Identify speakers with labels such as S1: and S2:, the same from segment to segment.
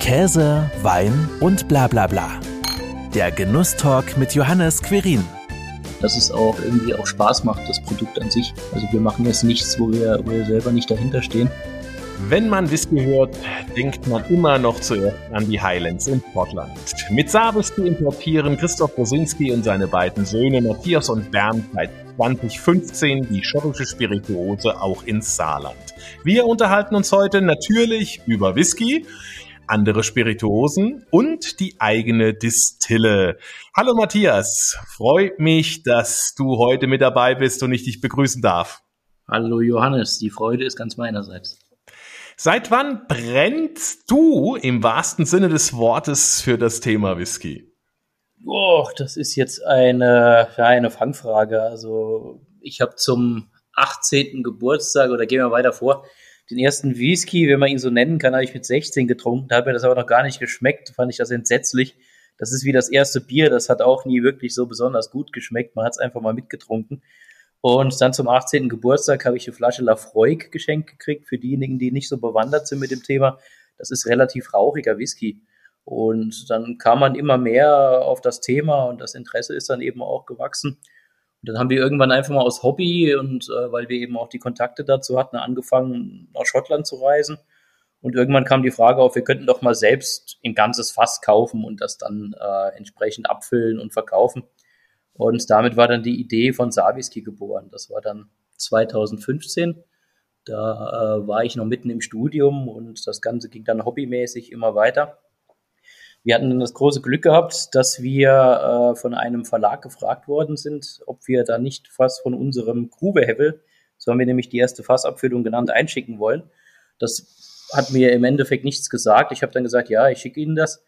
S1: Käse, Wein und bla bla bla. Der Genusstalk mit Johannes Querin.
S2: Dass es auch irgendwie auch Spaß macht, das Produkt an sich. Also wir machen jetzt nichts, wo wir, wo wir selber nicht dahinter stehen.
S3: Wenn man Whisky hört, denkt man immer noch zuerst an die Highlands in Portland. Mit Saarwhisky importieren Christoph Rosinski und seine beiden Söhne Matthias und Bernd seit 2015 die schottische Spirituose auch ins Saarland. Wir unterhalten uns heute natürlich über Whisky, andere Spirituosen und die eigene Distille. Hallo Matthias, freut mich, dass du heute mit dabei bist und ich dich begrüßen darf.
S2: Hallo Johannes, die Freude ist ganz meinerseits.
S3: Seit wann brennst du im wahrsten Sinne des Wortes für das Thema Whisky?
S2: Oh, das ist jetzt eine, ja, eine Fangfrage. Also ich habe zum 18. Geburtstag oder gehen wir weiter vor, den ersten Whisky, wenn man ihn so nennen kann, habe ich mit 16 getrunken. Da hat mir das aber noch gar nicht geschmeckt. Fand ich das entsetzlich. Das ist wie das erste Bier. Das hat auch nie wirklich so besonders gut geschmeckt. Man hat es einfach mal mitgetrunken. Und dann zum 18. Geburtstag habe ich eine Flasche Lafroig geschenkt gekriegt. Für diejenigen, die nicht so bewandert sind mit dem Thema. Das ist relativ rauchiger Whisky. Und dann kam man immer mehr auf das Thema und das Interesse ist dann eben auch gewachsen. Und dann haben wir irgendwann einfach mal aus Hobby und äh, weil wir eben auch die Kontakte dazu hatten, angefangen nach Schottland zu reisen. Und irgendwann kam die Frage auf, wir könnten doch mal selbst ein ganzes Fass kaufen und das dann äh, entsprechend abfüllen und verkaufen. Und damit war dann die Idee von Saviski geboren. Das war dann 2015. Da äh, war ich noch mitten im Studium und das Ganze ging dann hobbymäßig immer weiter. Wir hatten das große Glück gehabt, dass wir äh, von einem Verlag gefragt worden sind, ob wir da nicht was von unserem Grubehevel, so haben wir nämlich die erste Fassabfüllung genannt, einschicken wollen. Das hat mir im Endeffekt nichts gesagt. Ich habe dann gesagt, ja, ich schicke Ihnen das.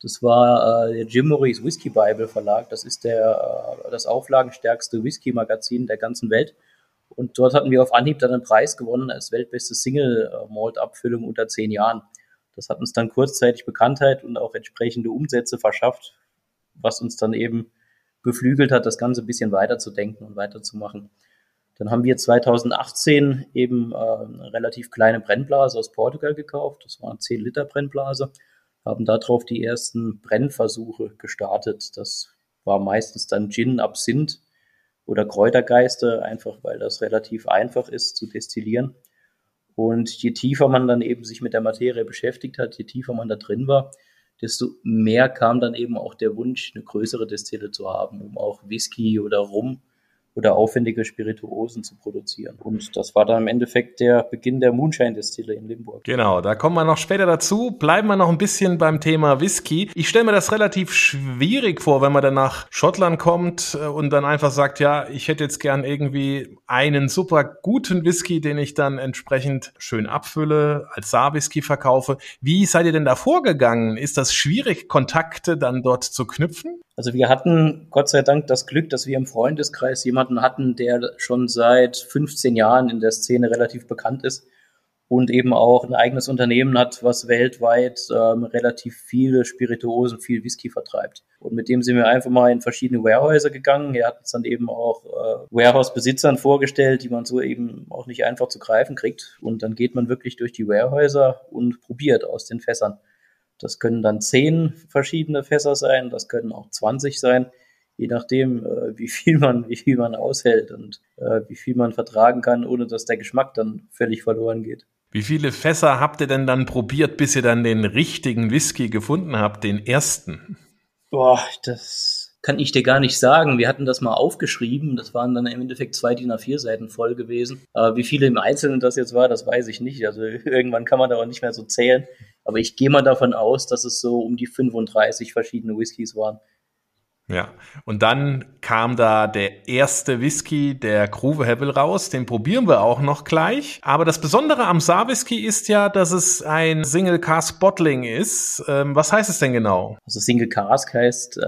S2: Das war äh, der Jim Morris Whisky Bible Verlag. Das ist der, äh, das auflagenstärkste Whisky-Magazin der ganzen Welt. Und dort hatten wir auf Anhieb dann einen Preis gewonnen als weltbeste Single-Malt-Abfüllung unter zehn Jahren. Das hat uns dann kurzzeitig Bekanntheit und auch entsprechende Umsätze verschafft, was uns dann eben beflügelt hat, das Ganze ein bisschen weiterzudenken und weiterzumachen. Dann haben wir 2018 eben äh, eine relativ kleine Brennblase aus Portugal gekauft. Das war eine 10 Liter Brennblase. Haben darauf die ersten Brennversuche gestartet. Das war meistens dann Gin, Absinth oder Kräutergeiste, einfach weil das relativ einfach ist zu destillieren. Und je tiefer man dann eben sich mit der Materie beschäftigt hat, je tiefer man da drin war, desto mehr kam dann eben auch der Wunsch, eine größere Destille zu haben, um auch Whisky oder Rum oder aufwendige Spirituosen zu produzieren. Und das war dann im Endeffekt der Beginn der Moonshine-Destille in Limburg.
S3: Genau, da kommen wir noch später dazu. Bleiben wir noch ein bisschen beim Thema Whisky. Ich stelle mir das relativ schwierig vor, wenn man dann nach Schottland kommt äh, und dann einfach sagt, ja, ich hätte jetzt gern irgendwie einen super guten Whisky, den ich dann entsprechend schön abfülle, als Saar-Whisky verkaufe. Wie seid ihr denn da vorgegangen? Ist das schwierig, Kontakte dann dort zu knüpfen?
S2: Also wir hatten Gott sei Dank das Glück, dass wir im Freundeskreis jemanden hatten, der schon seit 15 Jahren in der Szene relativ bekannt ist und eben auch ein eigenes Unternehmen hat, was weltweit ähm, relativ viele Spirituosen, viel Whisky vertreibt. Und mit dem sind wir einfach mal in verschiedene Warehäuser gegangen. Er hat uns dann eben auch äh, Warehouse-Besitzern vorgestellt, die man so eben auch nicht einfach zu greifen kriegt. Und dann geht man wirklich durch die Warehäuser und probiert aus den Fässern. Das können dann zehn verschiedene Fässer sein, das können auch 20 sein, je nachdem, äh, wie viel man, wie viel man aushält und äh, wie viel man vertragen kann, ohne dass der Geschmack dann völlig verloren geht.
S3: Wie viele Fässer habt ihr denn dann probiert, bis ihr dann den richtigen Whisky gefunden habt, den ersten?
S2: Boah, das kann ich dir gar nicht sagen. Wir hatten das mal aufgeschrieben. Das waren dann im Endeffekt zwei DIN A4 Seiten voll gewesen. Aber wie viele im Einzelnen das jetzt war, das weiß ich nicht. Also irgendwann kann man da auch nicht mehr so zählen. Aber ich gehe mal davon aus, dass es so um die 35 verschiedene Whiskys waren.
S3: Ja, und dann kam da der erste Whisky, der Groove Hevel raus. Den probieren wir auch noch gleich. Aber das Besondere am Saar Whisky ist ja, dass es ein Single Cask Bottling ist. Ähm, was heißt es denn genau?
S2: Also Single Cask heißt, äh,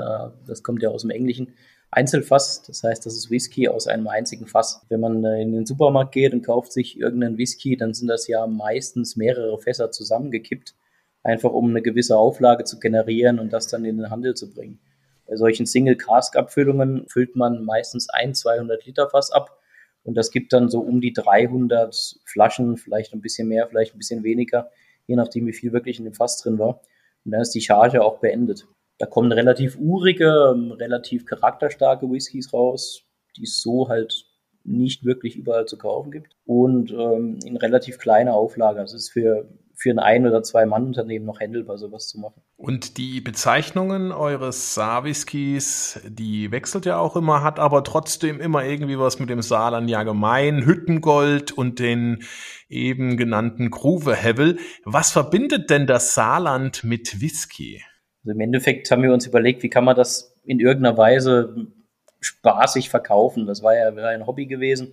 S2: das kommt ja aus dem Englischen, Einzelfass. Das heißt, das ist Whisky aus einem einzigen Fass. Wenn man äh, in den Supermarkt geht und kauft sich irgendeinen Whisky, dann sind das ja meistens mehrere Fässer zusammengekippt einfach um eine gewisse Auflage zu generieren und das dann in den Handel zu bringen. Bei solchen Single-Cask-Abfüllungen füllt man meistens ein 200 Liter Fass ab und das gibt dann so um die 300 Flaschen, vielleicht ein bisschen mehr, vielleicht ein bisschen weniger, je nachdem, wie viel wirklich in dem Fass drin war. Und dann ist die Charge auch beendet. Da kommen relativ urige, ähm, relativ charakterstarke Whiskys raus, die es so halt nicht wirklich überall zu kaufen gibt. Und ähm, in relativ kleiner Auflage. Es ist für für ein ein- oder zwei Mann-Unternehmen noch handelbar, sowas zu machen.
S3: Und die Bezeichnungen eures Saarwhiskys, die wechselt ja auch immer, hat aber trotzdem immer irgendwie was mit dem Saarland ja gemein, Hüttengold und den eben genannten Gruvehevel. Was verbindet denn das Saarland mit Whisky?
S2: Also im Endeffekt haben wir uns überlegt, wie kann man das in irgendeiner Weise spaßig verkaufen. Das war ja ein Hobby gewesen.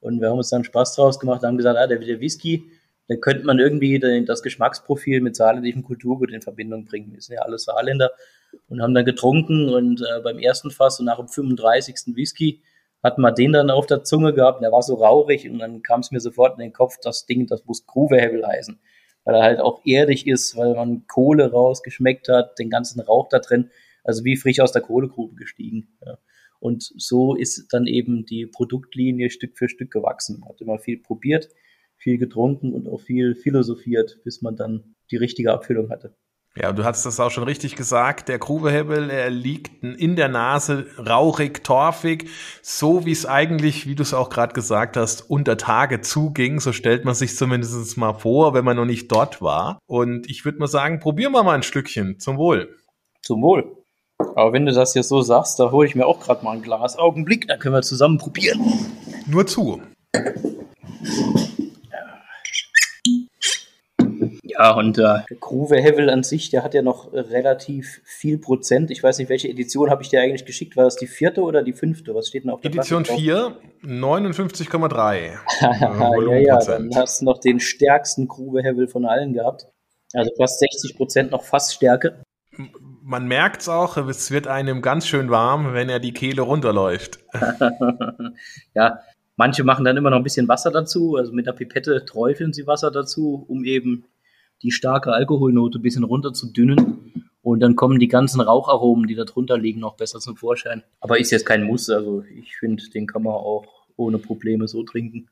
S2: Und wir haben uns dann Spaß draus gemacht, haben gesagt, ah, der, der Whisky, da könnte man irgendwie das Geschmacksprofil mit saarländischem Kulturgut in Verbindung bringen. Wir sind ja alle Saarländer und haben dann getrunken und äh, beim ersten Fass und nach dem 35. Whisky hatten wir den dann auf der Zunge gehabt und der war so raurig und dann kam es mir sofort in den Kopf, das Ding, das muss Gruvehebel heißen, weil er halt auch erdig ist, weil man Kohle rausgeschmeckt hat, den ganzen Rauch da drin, also wie frisch aus der Kohlegrube gestiegen. Ja. Und so ist dann eben die Produktlinie Stück für Stück gewachsen. Hat immer viel probiert, viel getrunken und auch viel philosophiert, bis man dann die richtige Abfüllung hatte.
S3: Ja, du hast das auch schon richtig gesagt. Der Grubehebel, er liegt in der Nase rauchig, torfig, so wie es eigentlich, wie du es auch gerade gesagt hast, unter Tage zuging. So stellt man sich zumindest mal vor, wenn man noch nicht dort war. Und ich würde mal sagen, probieren wir mal ein Stückchen. Zum Wohl.
S2: Zum Wohl. Aber wenn du das jetzt so sagst, da hole ich mir auch gerade mal ein Glas. Augenblick, dann können wir zusammen probieren.
S3: Nur zu.
S2: Ja, und äh, der Groove Hevel an sich, der hat ja noch relativ viel Prozent. Ich weiß nicht, welche Edition habe ich dir eigentlich geschickt? War das die vierte oder die fünfte? Was steht denn auf der
S3: Edition Platte 4, 59,3.
S2: ja, ja, dann hast du noch den stärksten Groove Hevel von allen gehabt. Also fast 60 Prozent noch fast Stärke.
S3: Man merkt es auch, es wird einem ganz schön warm, wenn er die Kehle runterläuft.
S2: ja, manche machen dann immer noch ein bisschen Wasser dazu. Also mit der Pipette träufeln sie Wasser dazu, um eben die starke Alkoholnote ein bisschen runter zu dünnen. Und dann kommen die ganzen Raucharomen, die da drunter liegen, noch besser zum Vorschein. Aber ist jetzt kein Muss. Also ich finde, den kann man auch ohne Probleme so trinken.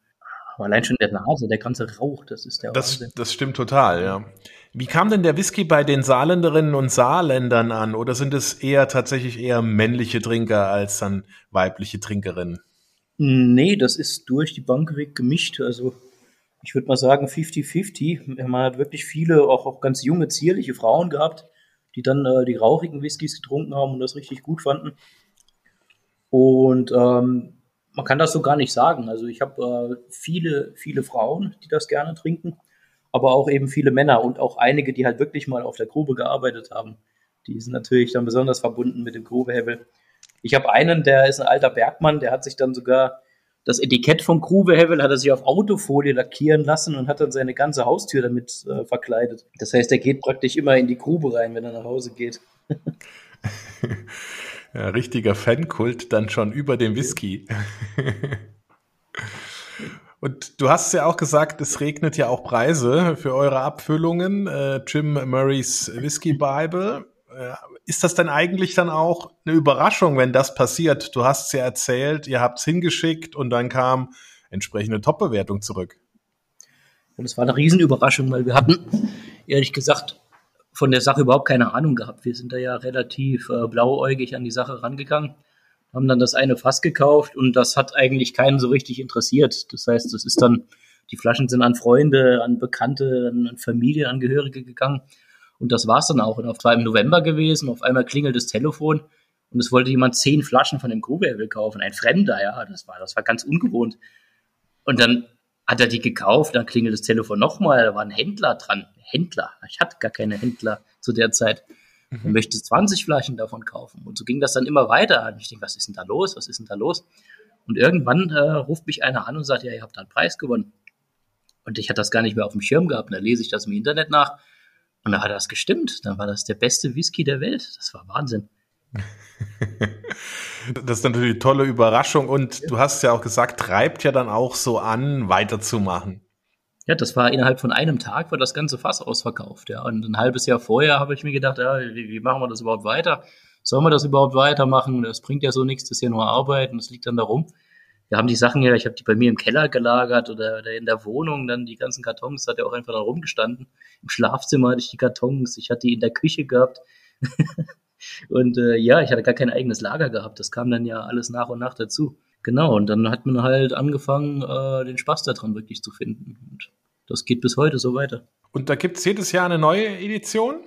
S2: Aber allein schon der Nase, der ganze Rauch, das ist der
S3: das, Wahnsinn. Das stimmt total, ja. Wie kam denn der Whisky bei den Saarländerinnen und Saarländern an? Oder sind es eher tatsächlich eher männliche Trinker als dann weibliche Trinkerinnen?
S2: Nee, das ist durch die Bank weg gemischt. Also ich würde mal sagen 50-50. Man hat wirklich viele, auch, auch ganz junge, zierliche Frauen gehabt, die dann äh, die rauchigen Whiskys getrunken haben und das richtig gut fanden. Und ähm, man kann das so gar nicht sagen. Also ich habe äh, viele, viele Frauen, die das gerne trinken, aber auch eben viele Männer und auch einige, die halt wirklich mal auf der Grube gearbeitet haben. Die sind natürlich dann besonders verbunden mit dem Grubehebel. Ich habe einen, der ist ein alter Bergmann, der hat sich dann sogar das Etikett vom Grubehevel hat er sich auf Autofolie lackieren lassen und hat dann seine ganze Haustür damit äh, verkleidet. Das heißt, er geht praktisch immer in die Grube rein, wenn er nach Hause geht.
S3: ja, richtiger Fankult dann schon über dem Whisky. Und du hast ja auch gesagt, es regnet ja auch Preise für eure Abfüllungen. Äh, Jim Murrays Whisky Bible. Ist das denn eigentlich dann auch eine Überraschung, wenn das passiert? Du hast es ja erzählt, ihr habt es hingeschickt und dann kam entsprechende Top-Bewertung zurück.
S2: Und es war eine Riesenüberraschung, weil wir hatten, ehrlich gesagt, von der Sache überhaupt keine Ahnung gehabt. Wir sind da ja relativ äh, blauäugig an die Sache rangegangen, haben dann das eine Fass gekauft und das hat eigentlich keinen so richtig interessiert. Das heißt, das ist dann, die Flaschen sind an Freunde, an Bekannte, an Familienangehörige gegangen und das war's dann auch. Und auf war im November gewesen, auf einmal klingelt das Telefon und es wollte jemand zehn Flaschen von dem Grubehevel kaufen. Ein Fremder, ja, das war, das war ganz ungewohnt. Und dann hat er die gekauft, dann klingelt das Telefon nochmal, da war ein Händler dran. Händler, ich hatte gar keine Händler zu der Zeit. Mhm. Er möchte 20 Flaschen davon kaufen. Und so ging das dann immer weiter. Und ich denke, was ist denn da los? Was ist denn da los? Und irgendwann äh, ruft mich einer an und sagt, ja, ihr habt da einen Preis gewonnen. Und ich hatte das gar nicht mehr auf dem Schirm gehabt. Und da lese ich das im Internet nach. Und da hat das gestimmt. Dann war das der beste Whisky der Welt. Das war Wahnsinn.
S3: Das ist natürlich eine tolle Überraschung und ja. du hast ja auch gesagt, treibt ja dann auch so an, weiterzumachen.
S2: Ja, das war innerhalb von einem Tag war das ganze Fass ausverkauft. Ja, und ein halbes Jahr vorher habe ich mir gedacht, ja, wie, wie, machen wir das überhaupt weiter? Sollen wir das überhaupt weitermachen? Das bringt ja so nichts, das ist ja nur Arbeit und das liegt dann darum. Wir haben die Sachen ja, ich habe die bei mir im Keller gelagert oder, oder, in der Wohnung, dann die ganzen Kartons, hat ja auch einfach da rumgestanden. Im Schlafzimmer hatte ich die Kartons, ich hatte die in der Küche gehabt. und äh, ja, ich hatte gar kein eigenes Lager gehabt. Das kam dann ja alles nach und nach dazu. Genau, und dann hat man halt angefangen, äh, den Spaß daran wirklich zu finden. Und das geht bis heute so weiter.
S3: Und da gibt es jedes Jahr eine neue Edition?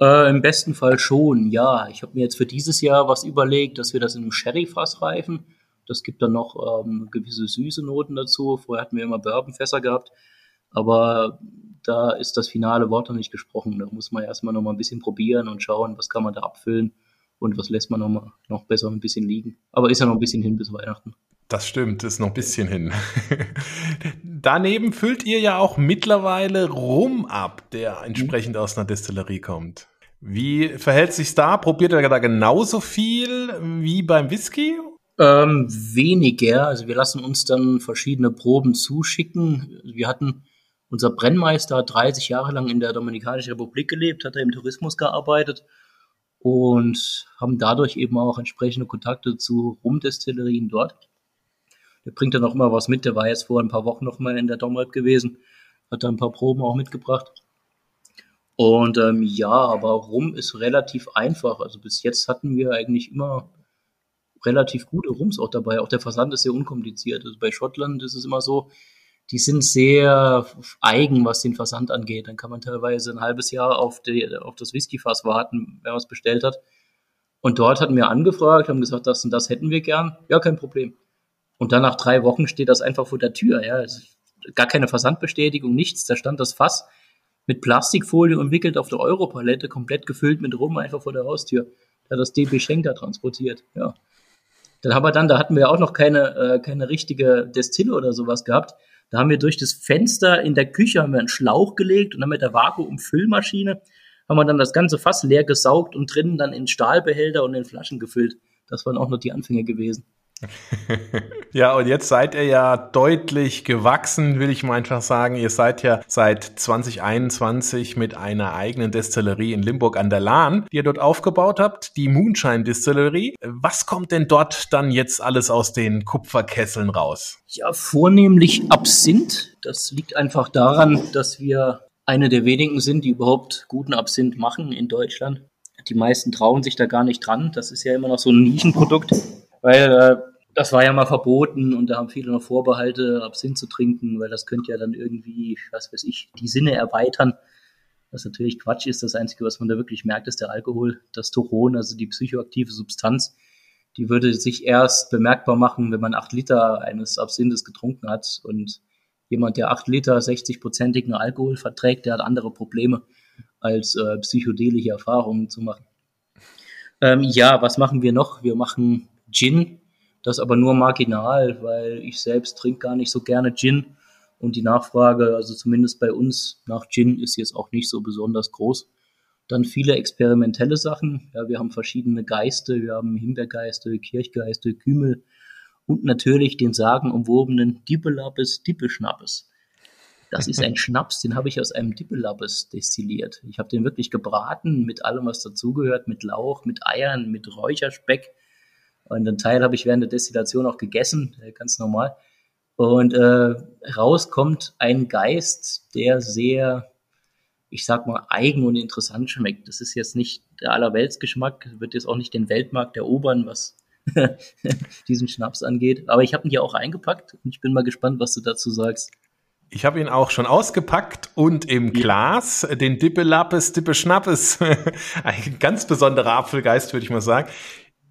S2: Äh, Im besten Fall schon, ja. Ich habe mir jetzt für dieses Jahr was überlegt, dass wir das in einem Sherry-Fass reifen. Das gibt dann noch ähm, gewisse süße Noten dazu. Vorher hatten wir immer Bourbonfässer gehabt. Aber da ist das finale Wort noch nicht gesprochen. Da muss man erstmal noch mal ein bisschen probieren und schauen, was kann man da abfüllen und was lässt man noch, mal, noch besser ein bisschen liegen. Aber ist ja noch ein bisschen hin bis Weihnachten.
S3: Das stimmt, ist noch ein bisschen hin. Daneben füllt ihr ja auch mittlerweile Rum ab, der entsprechend aus einer Destillerie kommt. Wie verhält sich da? Probiert ihr da genauso viel wie beim Whisky
S2: ähm, weniger. Also wir lassen uns dann verschiedene Proben zuschicken. Wir hatten, unser Brennmeister hat 30 Jahre lang in der Dominikanischen Republik gelebt, hat er im Tourismus gearbeitet und haben dadurch eben auch entsprechende Kontakte zu Rumdestillerien dort. Der bringt dann auch immer was mit. Der war jetzt vor ein paar Wochen noch mal in der Domrep gewesen, hat da ein paar Proben auch mitgebracht. Und ähm, ja, aber Rum ist relativ einfach. Also bis jetzt hatten wir eigentlich immer relativ gute Rums auch dabei. Auch der Versand ist sehr unkompliziert. Also bei Schottland ist es immer so, die sind sehr eigen, was den Versand angeht. Dann kann man teilweise ein halbes Jahr auf, die, auf das Whiskyfass warten, wenn man es bestellt hat. Und dort hatten wir angefragt, haben gesagt, das und das hätten wir gern. Ja, kein Problem. Und dann nach drei Wochen steht das einfach vor der Tür. Ja, gar keine Versandbestätigung, nichts. Da stand das Fass mit Plastikfolie umwickelt auf der Europalette, komplett gefüllt mit Rum, einfach vor der Haustür. Da hat das DB Schenker transportiert. Ja. Dann haben wir dann, da hatten wir auch noch keine, äh, keine richtige Destille oder sowas gehabt. Da haben wir durch das Fenster in der Küche haben wir einen Schlauch gelegt und dann mit der Vakuumfüllmaschine haben wir dann das ganze Fass leer gesaugt und drinnen dann in Stahlbehälter und in Flaschen gefüllt. Das waren auch noch die Anfänge gewesen.
S3: ja, und jetzt seid ihr ja deutlich gewachsen, will ich mal einfach sagen. Ihr seid ja seit 2021 mit einer eigenen Destillerie in Limburg an der Lahn, die ihr dort aufgebaut habt, die Moonshine Distillery. Was kommt denn dort dann jetzt alles aus den Kupferkesseln raus?
S2: Ja, vornehmlich Absinth. Das liegt einfach daran, dass wir eine der wenigen sind, die überhaupt guten Absinth machen in Deutschland. Die meisten trauen sich da gar nicht dran. Das ist ja immer noch so ein Nischenprodukt, weil äh, das war ja mal verboten und da haben viele noch Vorbehalte, Absinth zu trinken, weil das könnte ja dann irgendwie, was weiß ich, die Sinne erweitern. Was natürlich Quatsch ist. Das Einzige, was man da wirklich merkt, ist der Alkohol, das Turon, also die psychoaktive Substanz. Die würde sich erst bemerkbar machen, wenn man acht Liter eines Absinthes getrunken hat. Und jemand, der acht Liter 60-prozentigen Alkohol verträgt, der hat andere Probleme, als äh, psychedelische Erfahrungen zu machen. Ähm, ja, was machen wir noch? Wir machen Gin, das aber nur marginal, weil ich selbst trinke gar nicht so gerne Gin und die Nachfrage, also zumindest bei uns nach Gin, ist jetzt auch nicht so besonders groß. Dann viele experimentelle Sachen. Ja, wir haben verschiedene Geiste, wir haben Himbeergeiste, Kirchgeiste, Kümel und natürlich den sagenumwobenen Dippelappes Dippeschnappes. Das ist ein Schnaps, den habe ich aus einem Dippelappes destilliert. Ich habe den wirklich gebraten mit allem, was dazugehört, mit Lauch, mit Eiern, mit Räucherspeck und einen Teil habe ich während der Destillation auch gegessen, äh, ganz normal. Und äh, rauskommt ein Geist, der sehr, ich sag mal, eigen und interessant schmeckt. Das ist jetzt nicht der Allerweltsgeschmack, wird jetzt auch nicht den Weltmarkt erobern, was diesen Schnaps angeht. Aber ich habe ihn hier auch eingepackt und ich bin mal gespannt, was du dazu sagst.
S3: Ich habe ihn auch schon ausgepackt und im Glas den Dippe Lappes, Dippe Schnappes. Ein ganz besonderer Apfelgeist, würde ich mal sagen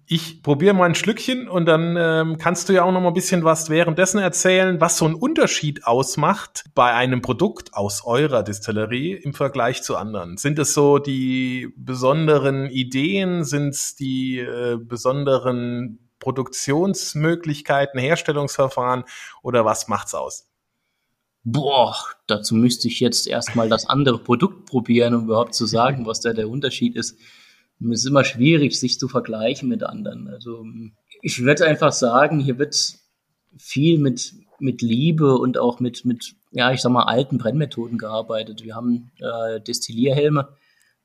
S3: ich probiere mal ein Schlückchen und dann ähm, kannst du ja auch noch mal ein bisschen was währenddessen erzählen, was so ein Unterschied ausmacht bei einem Produkt aus eurer Distillerie im Vergleich zu anderen. Sind es so die besonderen Ideen? Sind es die äh, besonderen Produktionsmöglichkeiten, Herstellungsverfahren oder was macht's aus?
S2: Boah, dazu müsste ich jetzt erstmal das andere Produkt probieren, um überhaupt zu sagen, was da der Unterschied ist es ist immer schwierig, sich zu vergleichen mit anderen. Also ich würde einfach sagen, hier wird viel mit, mit Liebe und auch mit, mit, ja, ich sag mal, alten Brennmethoden gearbeitet. Wir haben äh, Destillierhelme,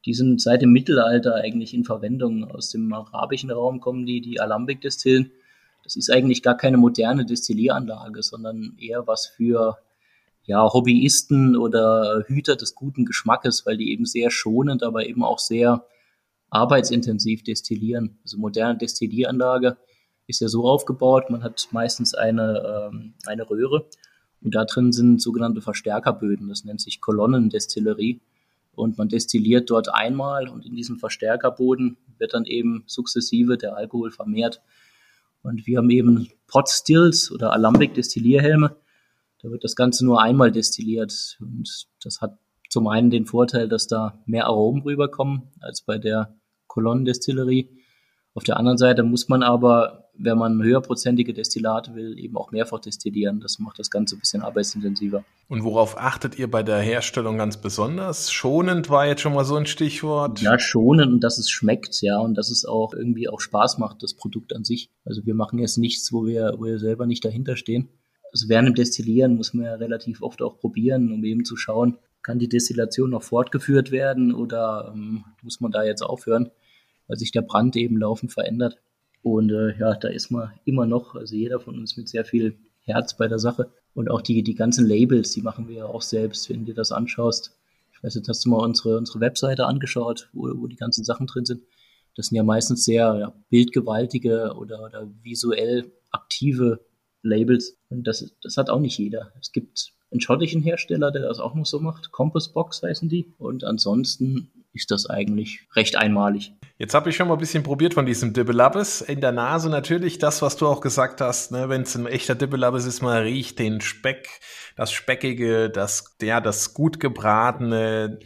S2: die sind seit dem Mittelalter eigentlich in Verwendung. Aus dem arabischen Raum kommen die, die Alambic-Destillen. das ist eigentlich gar keine moderne Destillieranlage, sondern eher was für ja, Hobbyisten oder Hüter des guten Geschmackes, weil die eben sehr schonend, aber eben auch sehr arbeitsintensiv destillieren. Also moderne Destillieranlage ist ja so aufgebaut, man hat meistens eine, ähm, eine Röhre und da drin sind sogenannte Verstärkerböden, das nennt sich Kolonnendestillerie. Und man destilliert dort einmal und in diesem Verstärkerboden wird dann eben sukzessive der Alkohol vermehrt. Und wir haben eben Pot Stills oder Alambic Destillierhelme. Da wird das Ganze nur einmal destilliert. Und das hat zum einen den Vorteil, dass da mehr Aromen rüberkommen als bei der Kolonnendestillerie. Auf der anderen Seite muss man aber, wenn man höherprozentige Destillate will, eben auch mehrfach destillieren. Das macht das Ganze ein bisschen arbeitsintensiver.
S3: Und worauf achtet ihr bei der Herstellung ganz besonders? Schonend war jetzt schon mal so ein Stichwort.
S2: Ja, schonend und dass es schmeckt, ja, und dass es auch irgendwie auch Spaß macht, das Produkt an sich. Also wir machen jetzt nichts, wo wir, wo wir selber nicht dahinter stehen. Also während dem Destillieren muss man ja relativ oft auch probieren, um eben zu schauen, kann die Destillation noch fortgeführt werden oder ähm, muss man da jetzt aufhören? weil sich der Brand eben laufend verändert. Und äh, ja, da ist man immer noch, also jeder von uns mit sehr viel Herz bei der Sache. Und auch die, die ganzen Labels, die machen wir ja auch selbst, wenn du das anschaust. Ich weiß nicht, hast du mal unsere, unsere Webseite angeschaut, wo, wo die ganzen Sachen drin sind? Das sind ja meistens sehr ja, bildgewaltige oder, oder visuell aktive Labels. Und das, das hat auch nicht jeder. Es gibt einen schottischen Hersteller, der das auch noch so macht. Compass Box heißen die. Und ansonsten ist das eigentlich recht einmalig.
S3: Jetzt habe ich schon mal ein bisschen probiert von diesem Dibbelabbes. In der Nase natürlich das, was du auch gesagt hast, ne, wenn es ein echter Dibbelabbes ist, man riecht den Speck, das Speckige, das, ja, das gut gebratene,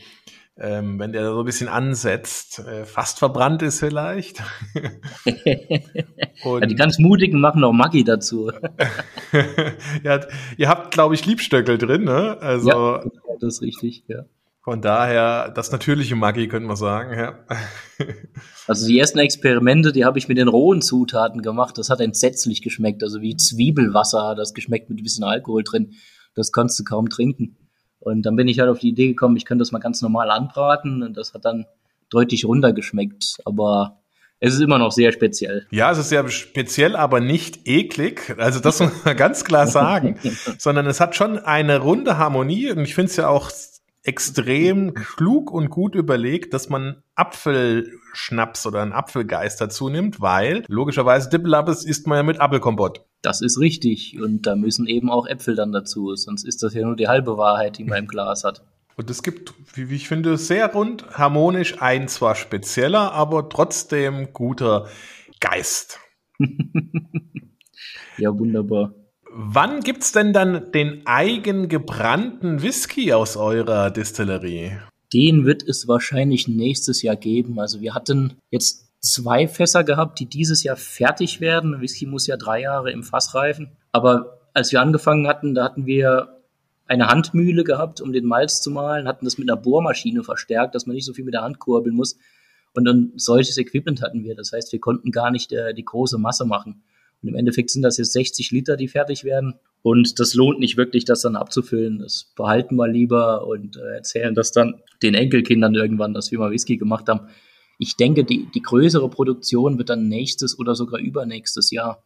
S3: ähm, wenn der so ein bisschen ansetzt, äh, fast verbrannt ist vielleicht.
S2: ja, die ganz Mutigen machen auch Maggi dazu.
S3: ja, ihr habt, glaube ich, Liebstöckel drin, ne?
S2: Also, ja, das ist richtig, ja.
S3: Von daher, das natürliche Maggi, könnte man sagen, ja.
S2: Also die ersten Experimente, die habe ich mit den rohen Zutaten gemacht. Das hat entsetzlich geschmeckt. Also wie Zwiebelwasser, das geschmeckt mit ein bisschen Alkohol drin. Das kannst du kaum trinken. Und dann bin ich halt auf die Idee gekommen, ich könnte das mal ganz normal anbraten und das hat dann deutlich runtergeschmeckt. Aber es ist immer noch sehr speziell.
S3: Ja, es ist sehr speziell, aber nicht eklig. Also das muss man ganz klar sagen. Sondern es hat schon eine runde Harmonie und ich finde es ja auch extrem klug und gut überlegt, dass man Apfelschnaps oder einen Apfelgeist dazu nimmt, weil logischerweise Dippelabbes isst man ja mit Apfelkompott.
S2: Das ist richtig und da müssen eben auch Äpfel dann dazu, sonst ist das ja nur die halbe Wahrheit, die man im Glas hat.
S3: Und es gibt, wie ich finde, sehr rund, harmonisch ein zwar spezieller, aber trotzdem guter Geist.
S2: ja, wunderbar.
S3: Wann gibt's denn dann den eigengebrannten Whisky aus eurer Distillerie?
S2: Den wird es wahrscheinlich nächstes Jahr geben. Also wir hatten jetzt zwei Fässer gehabt, die dieses Jahr fertig werden. Whisky muss ja drei Jahre im Fass reifen. Aber als wir angefangen hatten, da hatten wir eine Handmühle gehabt, um den Malz zu mahlen, hatten das mit einer Bohrmaschine verstärkt, dass man nicht so viel mit der Hand kurbeln muss. Und dann solches Equipment hatten wir. Das heißt, wir konnten gar nicht äh, die große Masse machen. Und im Endeffekt sind das jetzt 60 Liter, die fertig werden. Und das lohnt nicht wirklich, das dann abzufüllen. Das behalten wir lieber und äh, erzählen das dann den Enkelkindern irgendwann, dass wir mal Whisky gemacht haben. Ich denke, die, die größere Produktion wird dann nächstes oder sogar übernächstes Jahr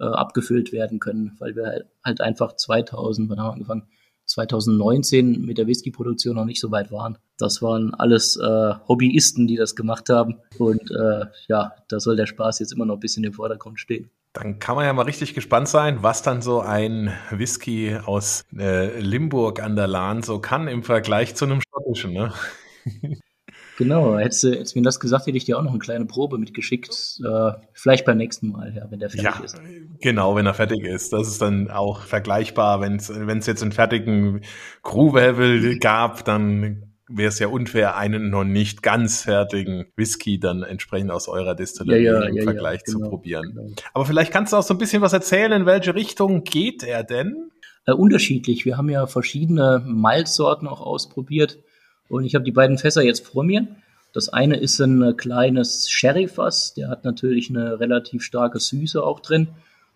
S2: äh, abgefüllt werden können, weil wir halt einfach 2000, wann haben wir angefangen? 2019 mit der Whisky-Produktion noch nicht so weit waren. Das waren alles äh, Hobbyisten, die das gemacht haben. Und äh, ja, da soll der Spaß jetzt immer noch ein bisschen im Vordergrund stehen.
S3: Dann kann man ja mal richtig gespannt sein, was dann so ein Whisky aus äh, Limburg an der Lahn so kann im Vergleich zu einem schottischen. Ne?
S2: Genau, hättest du, hättest du mir das gesagt, hätte ich dir auch noch eine kleine Probe mitgeschickt. Äh, vielleicht beim nächsten Mal, ja, wenn der fertig ja, ist.
S3: Genau, wenn er fertig ist. Das ist dann auch vergleichbar. Wenn es jetzt einen fertigen Crew-Level gab, dann wäre es ja unfair, einen noch nicht ganz fertigen Whisky dann entsprechend aus eurer Distillerie ja, ja, im ja, Vergleich genau, zu probieren. Genau. Aber vielleicht kannst du auch so ein bisschen was erzählen, in welche Richtung geht er denn?
S2: Äh, unterschiedlich. Wir haben ja verschiedene Malzsorten auch ausprobiert und ich habe die beiden Fässer jetzt vor mir. Das eine ist ein kleines Sherry-Fass, der hat natürlich eine relativ starke Süße auch drin.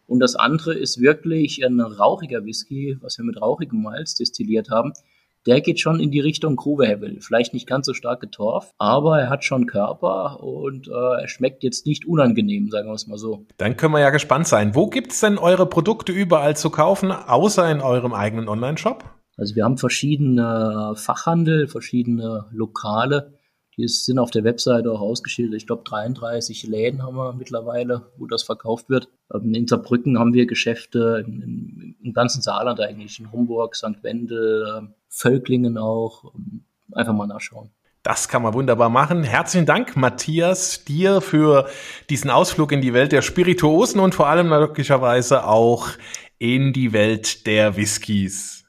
S2: Und das andere ist wirklich ein rauchiger Whisky, was wir mit rauchigem Malz destilliert haben der geht schon in die Richtung Gruvehevel. Vielleicht nicht ganz so stark getorft, aber er hat schon Körper und äh, er schmeckt jetzt nicht unangenehm, sagen wir es mal so.
S3: Dann können wir ja gespannt sein. Wo gibt's denn eure Produkte überall zu kaufen, außer in eurem eigenen Online-Shop?
S2: Also wir haben verschiedene Fachhandel, verschiedene Lokale. Die sind auf der Webseite auch ausgeschildert. Ich glaube, 33 Läden haben wir mittlerweile, wo das verkauft wird. Ähm, in Saarbrücken haben wir Geschäfte im, im ganzen Saarland eigentlich, in Homburg, St. Wendel, ähm, Völklingen auch. Ähm, einfach mal nachschauen.
S3: Das kann man wunderbar machen. Herzlichen Dank, Matthias, dir für diesen Ausflug in die Welt der Spirituosen und vor allem möglicherweise auch in die Welt der Whiskys.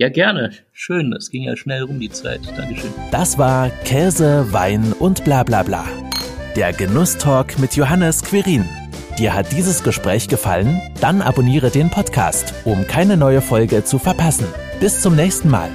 S2: Ja, gerne. Schön, es ging ja schnell rum die Zeit. Dankeschön.
S1: Das war Käse, Wein und bla bla bla. Der Genusstalk mit Johannes Quirin. Dir hat dieses Gespräch gefallen? Dann abonniere den Podcast, um keine neue Folge zu verpassen. Bis zum nächsten Mal.